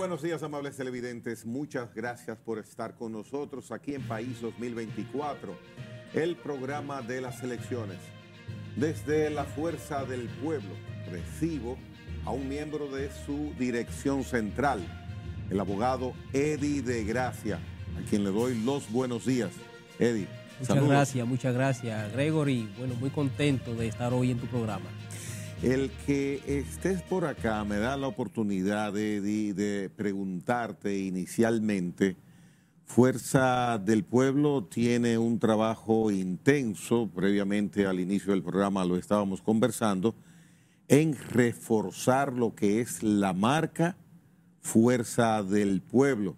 buenos días, amables televidentes. Muchas gracias por estar con nosotros aquí en País 2024, el programa de las elecciones. Desde la Fuerza del Pueblo recibo a un miembro de su dirección central, el abogado Eddie de Gracia, a quien le doy los buenos días. Eddie. Muchas gracias, muchas gracias, Gregory. Bueno, muy contento de estar hoy en tu programa. El que estés por acá me da la oportunidad, Eddie, de preguntarte inicialmente. Fuerza del Pueblo tiene un trabajo intenso, previamente al inicio del programa lo estábamos conversando, en reforzar lo que es la marca Fuerza del Pueblo,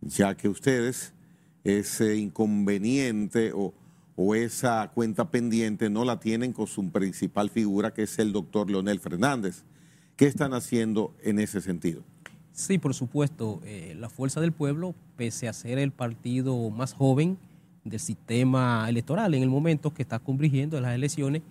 ya que ustedes ese inconveniente o, esa cuenta pendiente no la tienen con su principal figura, que es el doctor Leonel Fernández. ¿Qué están haciendo en ese sentido? Sí, por supuesto. Eh, la Fuerza del Pueblo, pese a ser el partido más joven del sistema electoral en el momento que está convirtiendo las elecciones,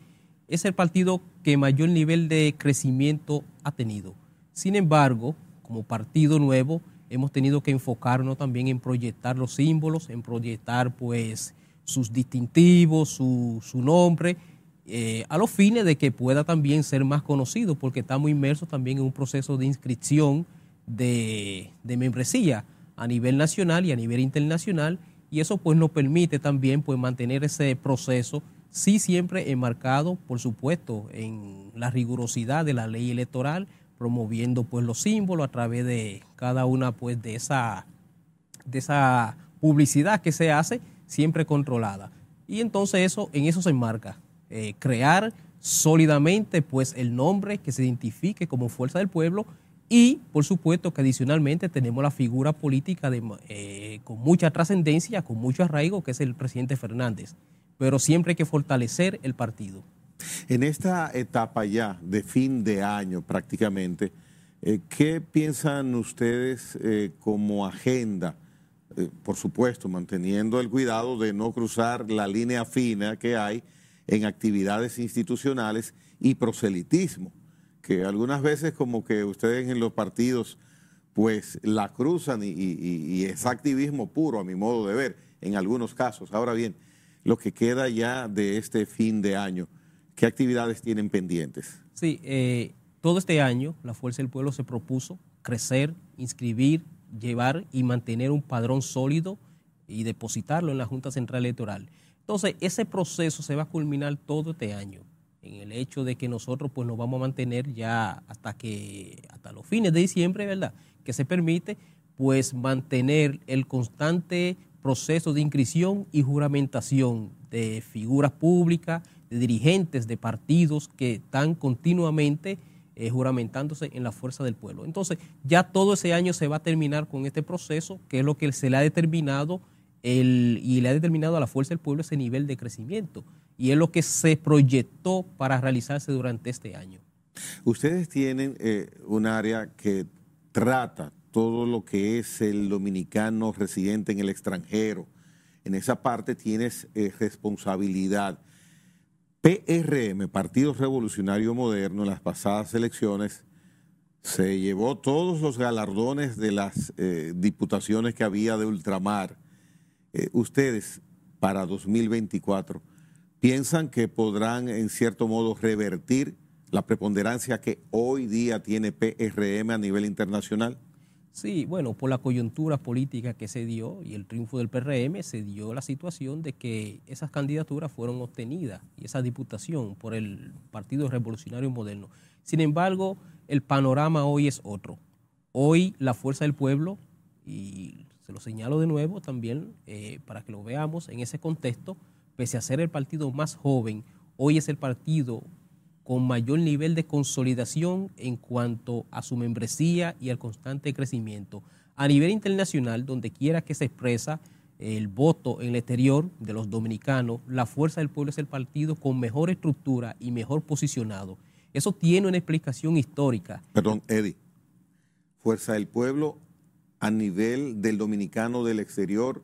es el partido que mayor nivel de crecimiento ha tenido. Sin embargo, como partido nuevo, hemos tenido que enfocarnos también en proyectar los símbolos, en proyectar pues sus distintivos, su, nombre, eh, a los fines de que pueda también ser más conocido, porque estamos inmersos también en un proceso de inscripción de, de membresía a nivel nacional y a nivel internacional, y eso pues nos permite también pues mantener ese proceso, sí siempre enmarcado, por supuesto, en la rigurosidad de la ley electoral, promoviendo pues los símbolos a través de cada una pues de esa, de esa publicidad que se hace, siempre controlada. Y entonces eso, en eso se enmarca, eh, crear sólidamente pues el nombre que se identifique como fuerza del pueblo y por supuesto que adicionalmente tenemos la figura política de, eh, con mucha trascendencia, con mucho arraigo, que es el presidente Fernández. Pero siempre hay que fortalecer el partido. En esta etapa ya de fin de año prácticamente, eh, ¿qué piensan ustedes como agenda? Eh, por supuesto, manteniendo el cuidado de no cruzar la línea fina que hay en actividades institucionales y proselitismo, que algunas veces como que ustedes en los partidos pues la cruzan y es activismo puro a mi modo de ver en algunos casos. Ahora bien, lo que queda ya de este fin de año, ¿Qué actividades tienen pendientes? Sí, eh, todo este año la Fuerza del Pueblo se propuso crecer, inscribir, llevar y mantener un padrón sólido y depositarlo en la Junta Central Electoral. Entonces, ese proceso se va a culminar todo este año, en el hecho de que nosotros pues nos vamos a mantener ya hasta que hasta los fines de diciembre, ¿verdad? Que se permite pues mantener el constante proceso de inscripción y juramentación de figuras públicas, dirigentes de partidos que están continuamente eh, juramentándose en la fuerza del pueblo. Entonces, ya todo ese año se va a terminar con este proceso, que es lo que se le ha determinado el, y le ha determinado a la fuerza del pueblo ese nivel de crecimiento. Y es lo que se proyectó para realizarse durante este año. Ustedes tienen eh, un área que trata todo lo que es el dominicano residente en el extranjero. En esa parte tienes eh, responsabilidad. PRM, Partido Revolucionario Moderno, en las pasadas elecciones se llevó todos los galardones de las eh, diputaciones que había de ultramar. Eh, ustedes, para 2024, ¿piensan que podrán en cierto modo revertir la preponderancia que hoy día tiene PRM a nivel internacional? Sí, bueno, por la coyuntura política que se dio y el triunfo del PRM, se dio la situación de que esas candidaturas fueron obtenidas y esa diputación por el Partido Revolucionario Moderno. Sin embargo, el panorama hoy es otro. Hoy la fuerza del pueblo, y se lo señalo de nuevo también eh, para que lo veamos en ese contexto, pese a ser el partido más joven, hoy es el partido con mayor nivel de consolidación en cuanto a su membresía y al constante crecimiento. A nivel internacional, donde quiera que se expresa el voto en el exterior de los dominicanos, la Fuerza del Pueblo es el partido con mejor estructura y mejor posicionado. Eso tiene una explicación histórica. Perdón, Eddie. Fuerza del Pueblo a nivel del dominicano del exterior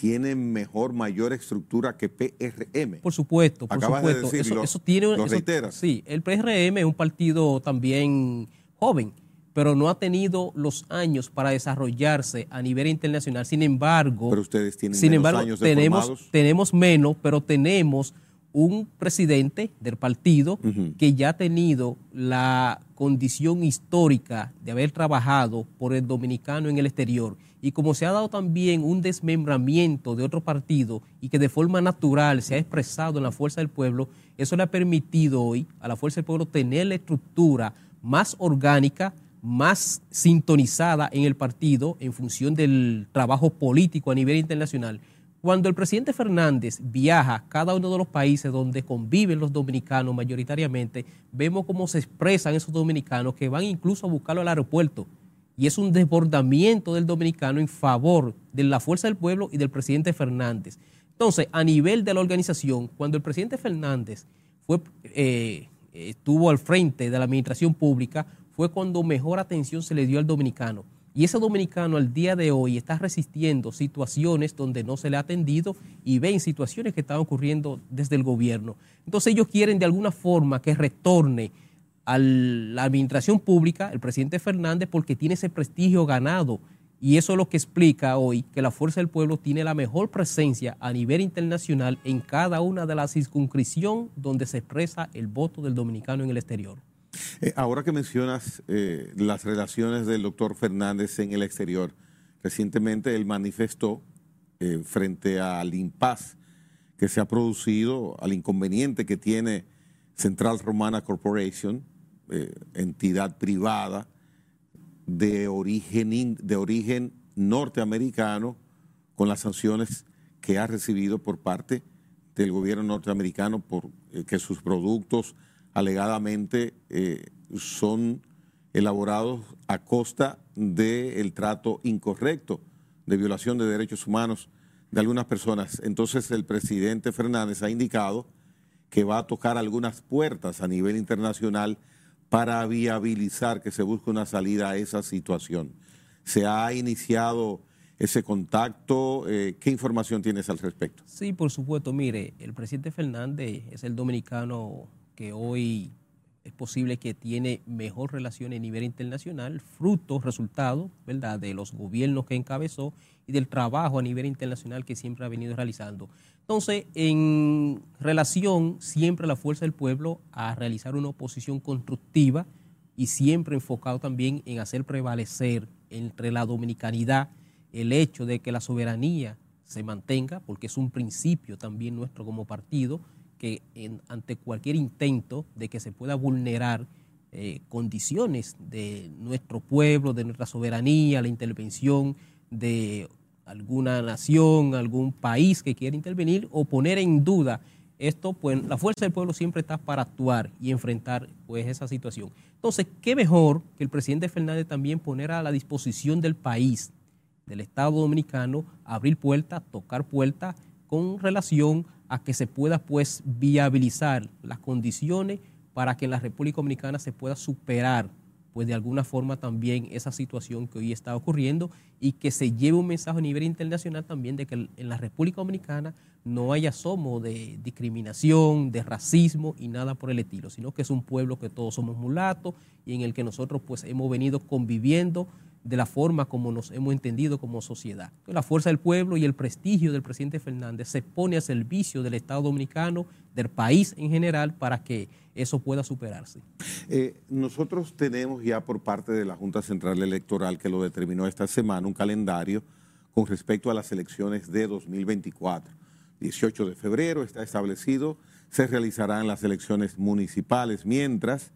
tiene mejor, mayor estructura que PRM. Por supuesto, por supuesto. eso, tiene, lo Sí, el PRM es un partido también joven, pero no ha tenido los años para desarrollarse a nivel internacional. Sin embargo, pero ustedes tienen sin menos embargo, años de tenemos, formados. tenemos menos, pero tenemos un presidente del partido que ya ha tenido la condición histórica de haber trabajado por el dominicano en el exterior. Y como se ha dado también un desmembramiento de otro partido y que de forma natural se ha expresado en la Fuerza del Pueblo, eso le ha permitido hoy a la Fuerza del Pueblo tener la estructura más orgánica, más sintonizada en el partido en función del trabajo político a nivel internacional. Cuando el presidente Fernández viaja a cada uno de los países donde conviven los dominicanos mayoritariamente, vemos cómo se expresan esos dominicanos que van incluso a buscarlo al aeropuerto. Y es un desbordamiento del dominicano en favor de la fuerza del pueblo y del presidente Fernández. Entonces, a nivel de la organización, cuando el presidente Fernández fue, eh, estuvo al frente de la administración pública, fue cuando mejor atención se le dio al dominicano. Y ese dominicano al día de hoy está resistiendo situaciones donde no se le ha atendido y ven situaciones que están ocurriendo desde el gobierno. Entonces ellos quieren de alguna forma que retorne a la administración pública el presidente Fernández porque tiene ese prestigio ganado. Y eso es lo que explica hoy que la Fuerza del Pueblo tiene la mejor presencia a nivel internacional en cada una de las circunscripciones donde se expresa el voto del dominicano en el exterior. Eh, ahora que mencionas eh, las relaciones del doctor Fernández en el exterior, recientemente él manifestó eh, frente al impas que se ha producido, al inconveniente que tiene Central Romana Corporation, entidad privada de origen, de origen norteamericano, con las sanciones que ha recibido por parte del gobierno norteamericano por que sus productos alegadamente eh, son elaborados a costa del trato incorrecto, de violación de derechos humanos de algunas personas. Entonces el presidente Fernández ha indicado que va a tocar algunas puertas a nivel internacional para viabilizar que se busque una salida a esa situación. ¿Se ha iniciado ese contacto? Eh, ¿Qué información tienes al respecto? Sí, por supuesto. Mire, el presidente Fernández es el dominicano que hoy es posible que tiene mejor relación a nivel internacional, fruto, resultado, ¿verdad?, de los gobiernos que encabezó y del trabajo a nivel internacional que siempre ha venido realizando. Entonces, en relación siempre a la fuerza del pueblo a realizar una oposición constructiva y siempre enfocado también en hacer prevalecer entre la dominicanidad el hecho de que la soberanía se mantenga, porque es un principio también nuestro como partido, que ante cualquier intento de que se pueda vulnerar eh, condiciones de nuestro pueblo, de nuestra soberanía, la intervención de alguna nación, algún país que quiera intervenir o poner en duda esto, pues la fuerza del pueblo siempre está para actuar y enfrentar pues esa situación. Entonces, qué mejor que el presidente Fernández también poner a la disposición del país, del Estado Dominicano, abrir puertas, tocar puertas con relación a que se pueda pues viabilizar las condiciones para que en la República Dominicana se pueda superar pues de alguna forma también esa situación que hoy está ocurriendo y que se lleve un mensaje a nivel internacional también de que en la República Dominicana no haya asomo de discriminación, de racismo y nada por el estilo, sino que es un pueblo que todos somos mulatos y en el que nosotros pues hemos venido conviviendo de la forma como nos hemos entendido como sociedad. La fuerza del pueblo y el prestigio del presidente Fernández se pone a servicio del Estado Dominicano, del país en general, para que eso pueda superarse. Eh, nosotros tenemos ya por parte de la Junta Central Electoral, que lo determinó esta semana, un calendario con respecto a las elecciones de 2024. 18 de febrero está establecido, se realizarán las elecciones municipales, mientras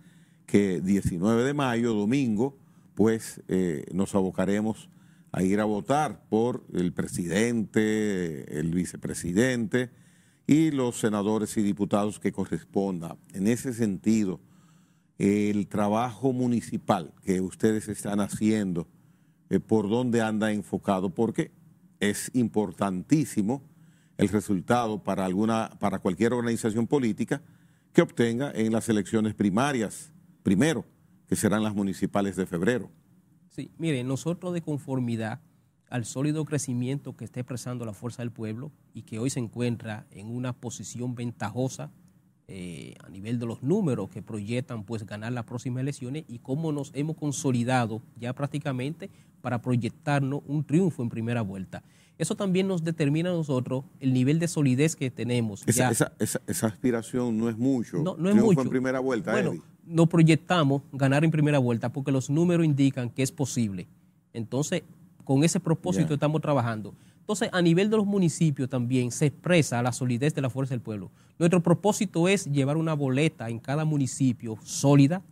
que 19 de mayo, domingo, pues eh, nos abocaremos a ir a votar por el presidente, el vicepresidente y los senadores y diputados que corresponda. En ese sentido, el trabajo municipal que ustedes están haciendo, eh, por dónde anda enfocado, porque es importantísimo el resultado para alguna, para cualquier organización política que obtenga en las elecciones primarias, primero, que serán las municipales de febrero. Sí, mire, nosotros de conformidad al sólido crecimiento que está expresando la fuerza del pueblo y que hoy se encuentra en una posición ventajosa eh, a nivel de los números que proyectan pues ganar las próximas elecciones y cómo nos hemos consolidado ya prácticamente para proyectarnos un triunfo en primera vuelta. Eso también nos determina a nosotros el nivel de solidez que tenemos. Esa, esa, aspiración no es mucho. No, no es mucho. en primera vuelta, bueno, Nos proyectamos ganar en primera vuelta porque los números indican que es posible. Entonces, con ese propósito estamos trabajando. Entonces, a nivel de los municipios también se expresa la solidez de la fuerza del pueblo. Nuestro propósito es llevar una boleta en cada municipio sólida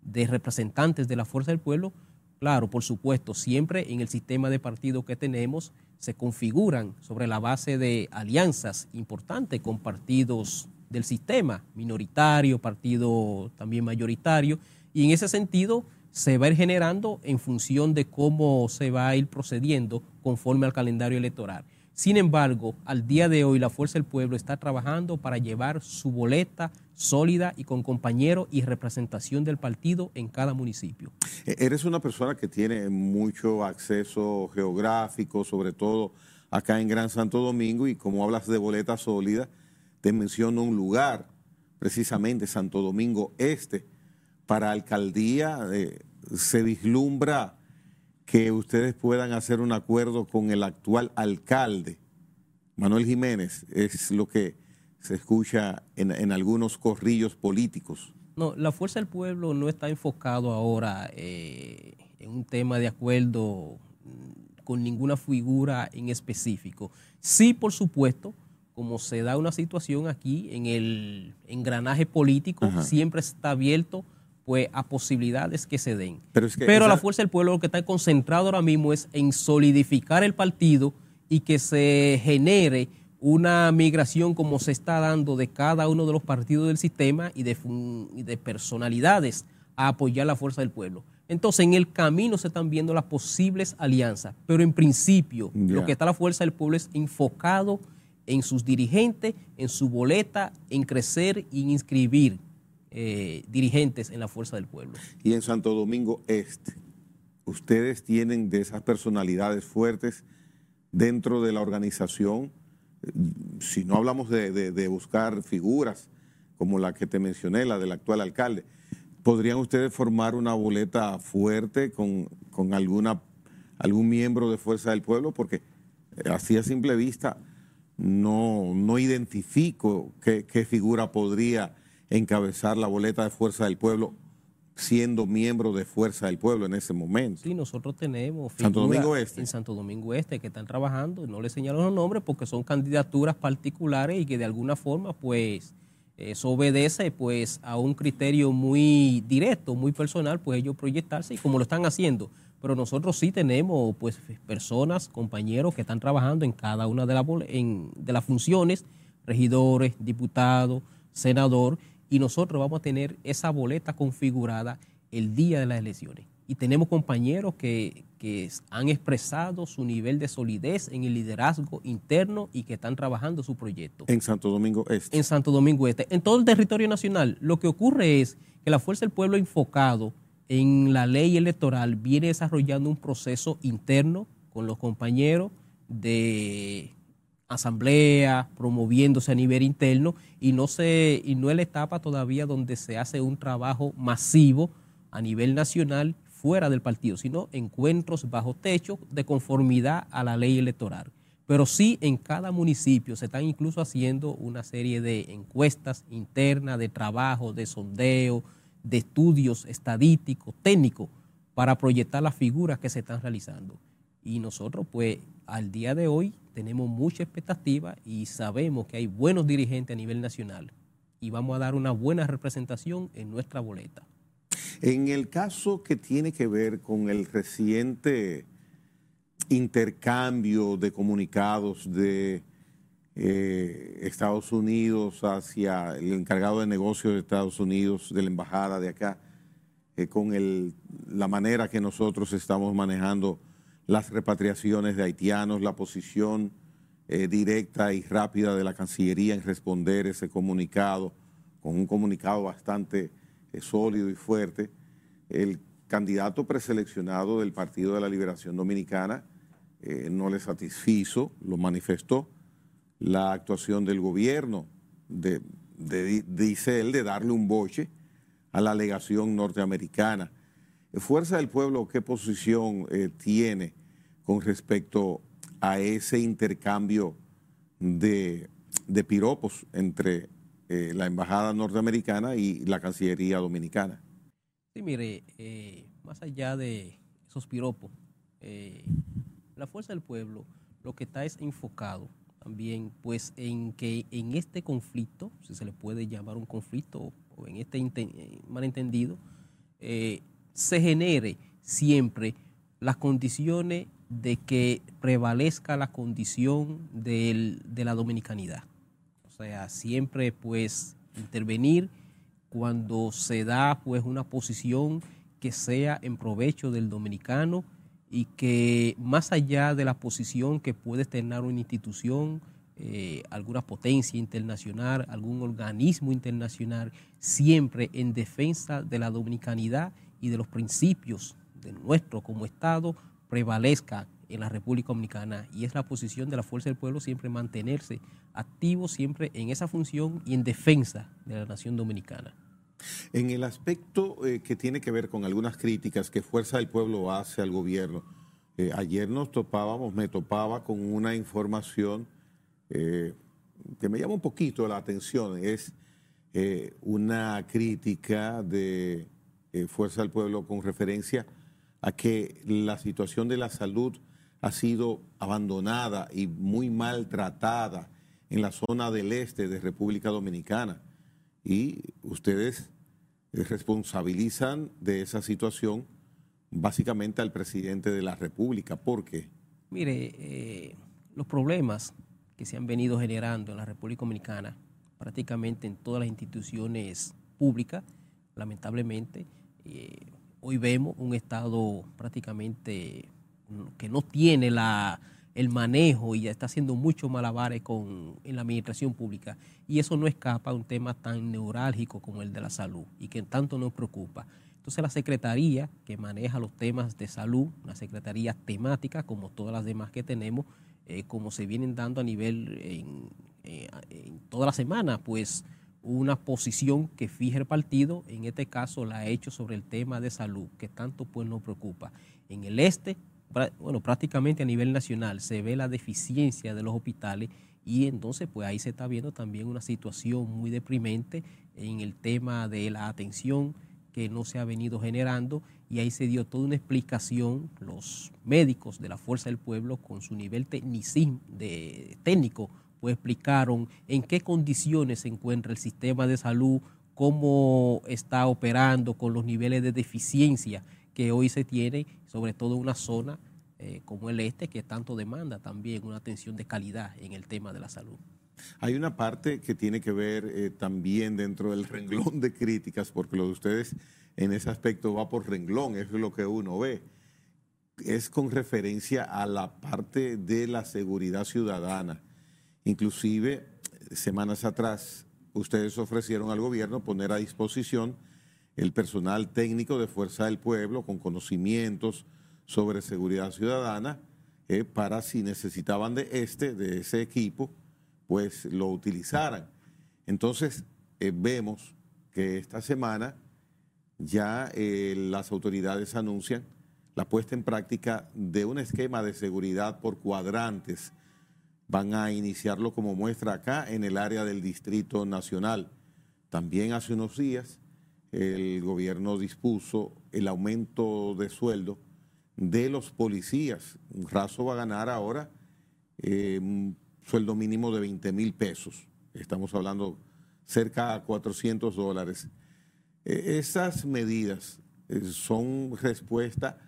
de representantes de la fuerza del pueblo. Claro, por supuesto, siempre en el sistema de partidos que tenemos se configuran sobre la base de alianzas importantes con partidos del sistema, minoritario, partido también mayoritario, y en ese sentido se va a ir generando en función de cómo se va a ir procediendo conforme al calendario electoral. Sin embargo, al día de hoy la Fuerza del Pueblo está trabajando para llevar su boleta sólida y con compañeros y representación del partido en cada municipio. E-, eres una persona que tiene mucho acceso geográfico, sobre todo acá en Gran Santo Domingo, y como hablas de boleta sólida, te menciono un lugar, precisamente Santo Domingo Este, para alcaldía eh, se vislumbra que ustedes puedan hacer un acuerdo con el actual alcalde, Manuel Jiménez, es lo que se escucha en, algunos corrillos políticos. No, la Fuerza del Pueblo no está enfocado ahora eh, en un tema de acuerdo mm, con ninguna figura en específico. Sí, por supuesto, como se da una situación aquí en el engranaje político, siempre está abierto pues a posibilidades que se den. Pero, la fuerza del pueblo lo que está concentrado ahora mismo es en solidificar el partido y que se genere una migración como se está dando de cada uno de los partidos del sistema y de, de personalidades a apoyar la fuerza del pueblo. Entonces, en el camino se están viendo las posibles alianzas, pero en principio lo que está la fuerza del pueblo es enfocado en sus dirigentes, en su boleta, en crecer y en inscribir eh, dirigentes en la fuerza del pueblo. Y en Santo Domingo Este, ustedes tienen de esas personalidades fuertes dentro de la organización, si no hablamos de, buscar figuras como la que te mencioné, la del actual alcalde, ¿podrían ustedes formar una boleta fuerte con, alguna, algún miembro de Fuerza del Pueblo? Porque eh, así a simple vista no, no identifico qué, qué figura podría encabezar la boleta de Fuerza del Pueblo siendo miembro de Fuerza del Pueblo en ese momento. Sí, nosotros tenemos Santo Domingo Este. en Santo Domingo Este que están trabajando, no les señalo los nombres porque son candidaturas particulares y que de alguna forma pues eso obedece pues a un criterio muy directo, muy personal, pues ellos proyectarse y como lo están haciendo. Pero nosotros sí tenemos pues personas, compañeros que están trabajando en cada una de, las de las funciones, regidores, diputados, senador, y nosotros vamos a tener esa boleta configurada el día de las elecciones. Y tenemos compañeros que, han expresado su nivel de solidez en el liderazgo interno y que están trabajando su proyecto. En Santo Domingo Este. En Santo Domingo Este. En todo el territorio nacional, lo que ocurre es que la Fuerza del Pueblo enfocado en la ley electoral viene desarrollando un proceso interno con los compañeros de asamblea, promoviéndose a nivel interno y no, se, y no es la etapa todavía donde se hace un trabajo masivo a nivel nacional fuera del partido, sino encuentros bajo techo de conformidad a la ley electoral. Pero sí en cada municipio se están incluso haciendo una serie de encuestas internas, de trabajo, de sondeo, de estudios estadísticos, técnicos, para proyectar las figuras que se están realizando. Y nosotros, pues, al día de hoy tenemos mucha expectativa y sabemos que hay buenos dirigentes a nivel nacional y vamos a dar una buena representación en nuestra boleta. En el caso que tiene que ver con el reciente intercambio de comunicados de eh, Estados Unidos hacia el encargado de negocios de Estados Unidos, de la embajada de acá, eh, con el, la manera que nosotros estamos manejando las repatriaciones de haitianos, la posición eh, directa y rápida de la Cancillería en responder ese comunicado, con un comunicado bastante sólido y fuerte. El candidato preseleccionado del Partido de la Liberación Dominicana no le satisfizo, lo manifestó. La actuación del gobierno de, dice él, de darle un boche a la alegación norteamericana. Fuerza del Pueblo, ¿qué posición eh, tiene con respecto a ese intercambio de, piropos entre eh, la Embajada norteamericana y la Cancillería dominicana? Sí, mire, eh, más allá de esos piropos, la Fuerza del Pueblo lo que está es enfocado también pues en que en este conflicto, si se le puede llamar un conflicto o en este malentendido, eh, se genere siempre las condiciones de que prevalezca la condición de la dominicanidad. O sea, siempre pues intervenir cuando se da pues una posición que sea en provecho del dominicano y que más allá de la posición que puede tener una institución, eh, alguna potencia internacional, algún organismo internacional, siempre en defensa de la dominicanidad y de los principios de nuestro como Estado prevalezca en la República Dominicana y es la posición de la Fuerza del Pueblo siempre mantenerse activo siempre en esa función y en defensa de la nación dominicana. En el aspecto eh, que tiene que ver con algunas críticas que Fuerza del Pueblo hace al gobierno, eh, ayer nos topábamos, me topaba con una información eh, que me llama un poquito la atención, es una crítica de Fuerza del Pueblo con referencia a que la situación de la salud ha sido abandonada y muy maltratada en la zona del este de República Dominicana y ustedes responsabilizan de esa situación básicamente al presidente de la República. ¿Por qué? Mire, eh, los problemas que se han venido generando en la República Dominicana, prácticamente en todas las instituciones públicas, lamentablemente, eh, hoy vemos un Estado prácticamente que no tiene la, el manejo y está haciendo mucho malabares con, en la administración pública. Y eso no escapa a un tema tan neurálgico como el de la salud y que tanto nos preocupa. Entonces la Secretaría que maneja los temas de salud, una Secretaría temática como todas las demás que tenemos, eh, como se vienen dando a nivel en, eh, en toda la semana, pues una posición que fije el partido, en este caso la ha hecho sobre el tema de salud, que tanto pues nos preocupa. En el este bueno, prácticamente a nivel nacional se ve la deficiencia de los hospitales y entonces pues ahí se está viendo también una situación muy deprimente en el tema de la atención que no se ha venido generando y ahí se dio toda una explicación, los médicos de la Fuerza del Pueblo con su nivel técnico pues explicaron en qué condiciones se encuentra el sistema de salud, cómo está operando con los niveles de deficiencia que hoy se tiene, sobre todo una zona eh, como el este, que tanto demanda también una atención de calidad en el tema de la salud. Hay una parte que tiene que ver eh, también dentro del renglón de críticas, porque lo de ustedes en ese aspecto va por renglón, es lo que uno ve. Es con referencia a la parte de la seguridad ciudadana. Inclusive, semanas atrás, ustedes ofrecieron al gobierno poner a disposición el personal técnico de Fuerza del Pueblo con conocimientos sobre seguridad ciudadana eh, para si necesitaban de este, de ese equipo, pues lo utilizaran. Entonces, eh, vemos que esta semana ya eh, las autoridades anuncian la puesta en práctica de un esquema de seguridad por cuadrantes. Van a iniciarlo como muestra acá en el área del Distrito Nacional. También hace unos días el gobierno dispuso el aumento de sueldo de los policías. Un raso va a ganar ahora eh, un sueldo mínimo de 20 mil pesos. Estamos hablando cerca a 400 dólares. E, esas medidas eh, son respuesta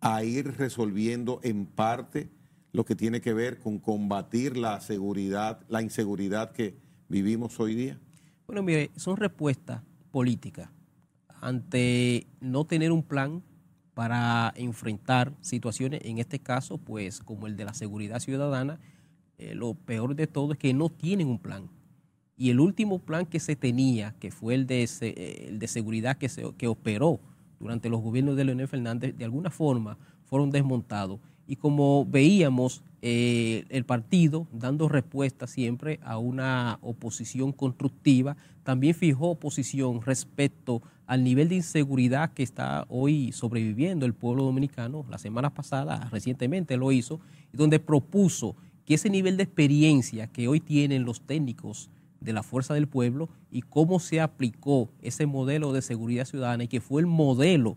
a ir resolviendo en parte lo que tiene que ver con combatir la seguridad, la inseguridad que vivimos hoy día. Bueno, mire, son respuestas políticas ante no tener un plan para enfrentar situaciones, en este caso, pues como el de la seguridad ciudadana, eh, lo peor de todo es que no tienen un plan. Y el último plan que se tenía, que fue el de, eh, el de seguridad que, se, que operó durante los gobiernos de Leonel Fernández, de alguna forma fueron desmontados y como veíamos eh, el partido dando respuesta siempre a una oposición constructiva, también fijó posición respecto al nivel de inseguridad que está hoy sobreviviendo el pueblo dominicano. La semana pasada, recientemente lo hizo, donde propuso que ese nivel de experiencia que hoy tienen los técnicos de la Fuerza del Pueblo y cómo se aplicó ese modelo de seguridad ciudadana y que fue el modelo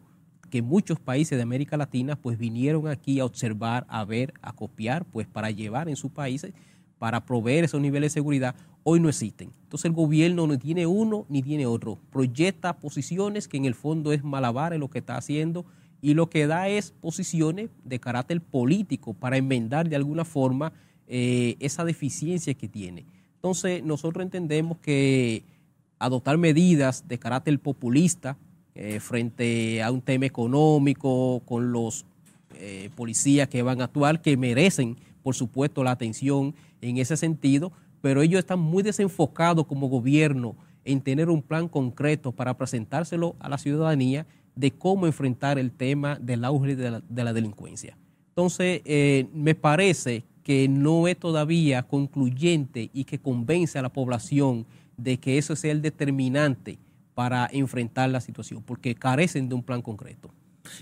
que muchos países de América Latina pues vinieron aquí a observar, a ver, a copiar, pues para llevar en sus países, para proveer esos niveles de seguridad, hoy no existen. Entonces el gobierno no tiene uno ni tiene otro. Proyecta posiciones que en el fondo es malabar lo que está haciendo y lo que da es posiciones de carácter político para enmendar de alguna forma eh, esa deficiencia que tiene. Entonces nosotros entendemos que adoptar medidas de carácter populista, eh, frente a un tema económico, con los eh, policías que van a actuar, que merecen, por supuesto, la atención en ese sentido, pero ellos están muy desenfocados como gobierno en tener un plan concreto para presentárselo a la ciudadanía de cómo enfrentar el tema del auge de la, delincuencia. Entonces, eh, me parece que no es todavía concluyente y que convence a la población de que eso sea el determinante para enfrentar la situación, porque carecen de un plan concreto.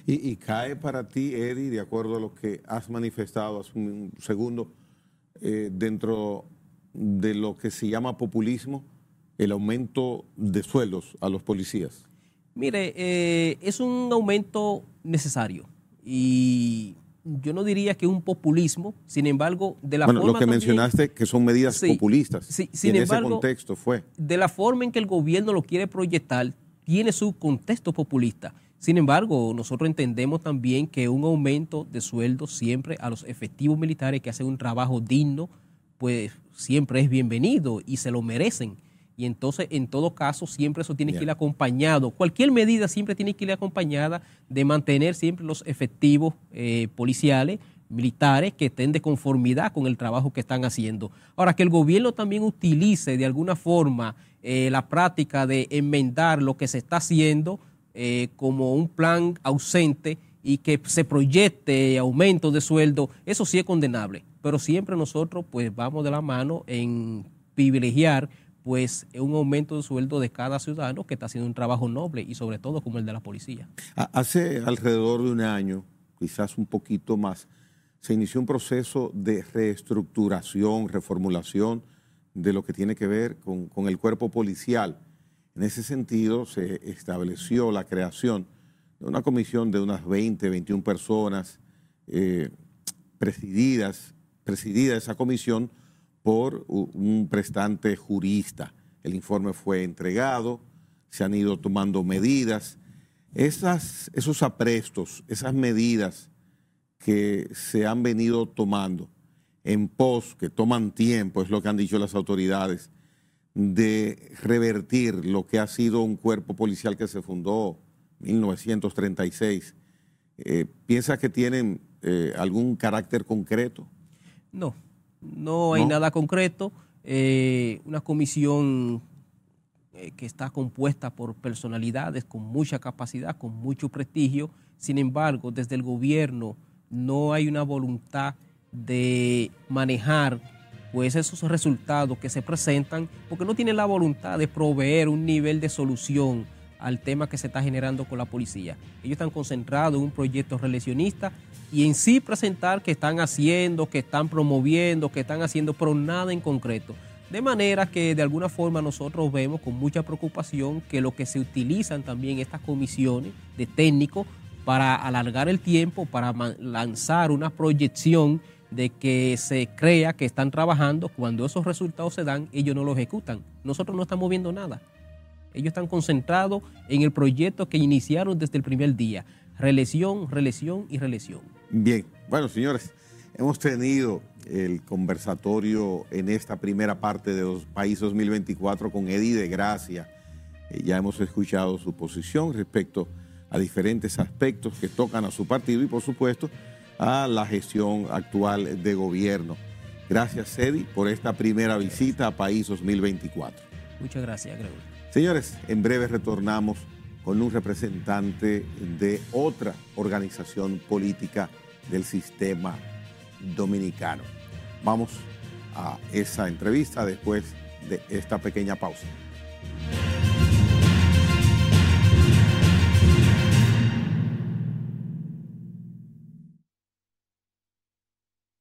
Y, cae para ti, Eddie, de acuerdo a lo que has manifestado hace un segundo, eh, dentro de lo que se llama populismo, el aumento de sueldos a los policías. Mire, eh, es un aumento necesario y yo no diría que un populismo, sin embargo, de la bueno, Lo que mencionaste que son medidas populistas. Sí, sin en ese contexto fue. De la forma en que el gobierno lo quiere proyectar, tiene su contexto populista. Sin embargo, nosotros entendemos también que un aumento de sueldo siempre a los efectivos militares que hacen un trabajo digno, pues siempre es bienvenido y se lo merecen. Y entonces, en todo caso, siempre eso tiene que ir acompañado. Cualquier medida siempre tiene que ir acompañada de mantener siempre los efectivos eh, policiales, militares, que estén de conformidad con el trabajo que están haciendo. Ahora, que el gobierno también utilice de alguna forma eh, la práctica de enmendar lo que se está haciendo eh, como un plan ausente y que se proyecte aumento de sueldo, eso sí es condenable. Pero siempre nosotros pues vamos de la mano en privilegiar pues un aumento de sueldo de cada ciudadano que está haciendo un trabajo noble y sobre todo como el de la policía. Hace alrededor de un año, quizás un poquito más, se inició un proceso de reestructuración, reformulación de lo que tiene que ver con, el cuerpo policial. En ese sentido, se estableció la creación de una comisión de unas 20, 21 personas eh, presididas, presidida esa comisión por un prestante jurista. El informe fue entregado, se han ido tomando medidas. Esas, esos aprestos, esas medidas que se han venido tomando en pos, que toman tiempo, es lo que han dicho las autoridades, de revertir lo que ha sido un cuerpo policial que se fundó en 1936, eh, ¿piensa que tienen eh, algún carácter concreto? No, no hay nada concreto. Eh, una comisión eh, que está compuesta por personalidades con mucha capacidad, con mucho prestigio. Sin embargo, desde el gobierno no hay una voluntad de manejar pues esos resultados que se presentan, porque no tienen la voluntad de proveer un nivel de solución al tema que se está generando con la policía. Ellos están concentrados en un proyecto reeleccionista y en sí presentar que están haciendo, que están promoviendo, que están haciendo, pero nada en concreto. De manera que de alguna forma nosotros vemos con mucha preocupación que lo que se utilizan también estas comisiones de técnicos para alargar el tiempo, para lanzar una proyección de que se crea que están trabajando, cuando esos resultados se dan, ellos no lo ejecutan. Nosotros no estamos viendo nada. Ellos están concentrados en el proyecto que iniciaron desde el primer día. Reelección, reelección y reelección. Bien, bueno, señores, hemos tenido el conversatorio en esta primera parte de los Países 2024 con Eddie de Gracia. Eh, ya hemos escuchado su posición respecto a diferentes aspectos que tocan a su partido y, por supuesto, a la gestión actual de gobierno. Gracias, Eddie, por esta primera visita a País 2024. Muchas gracias, Gregorio. Señores, en breve retornamos con un representante de otra organización política del sistema dominicano. Vamos a esa entrevista después de esta pequeña pausa.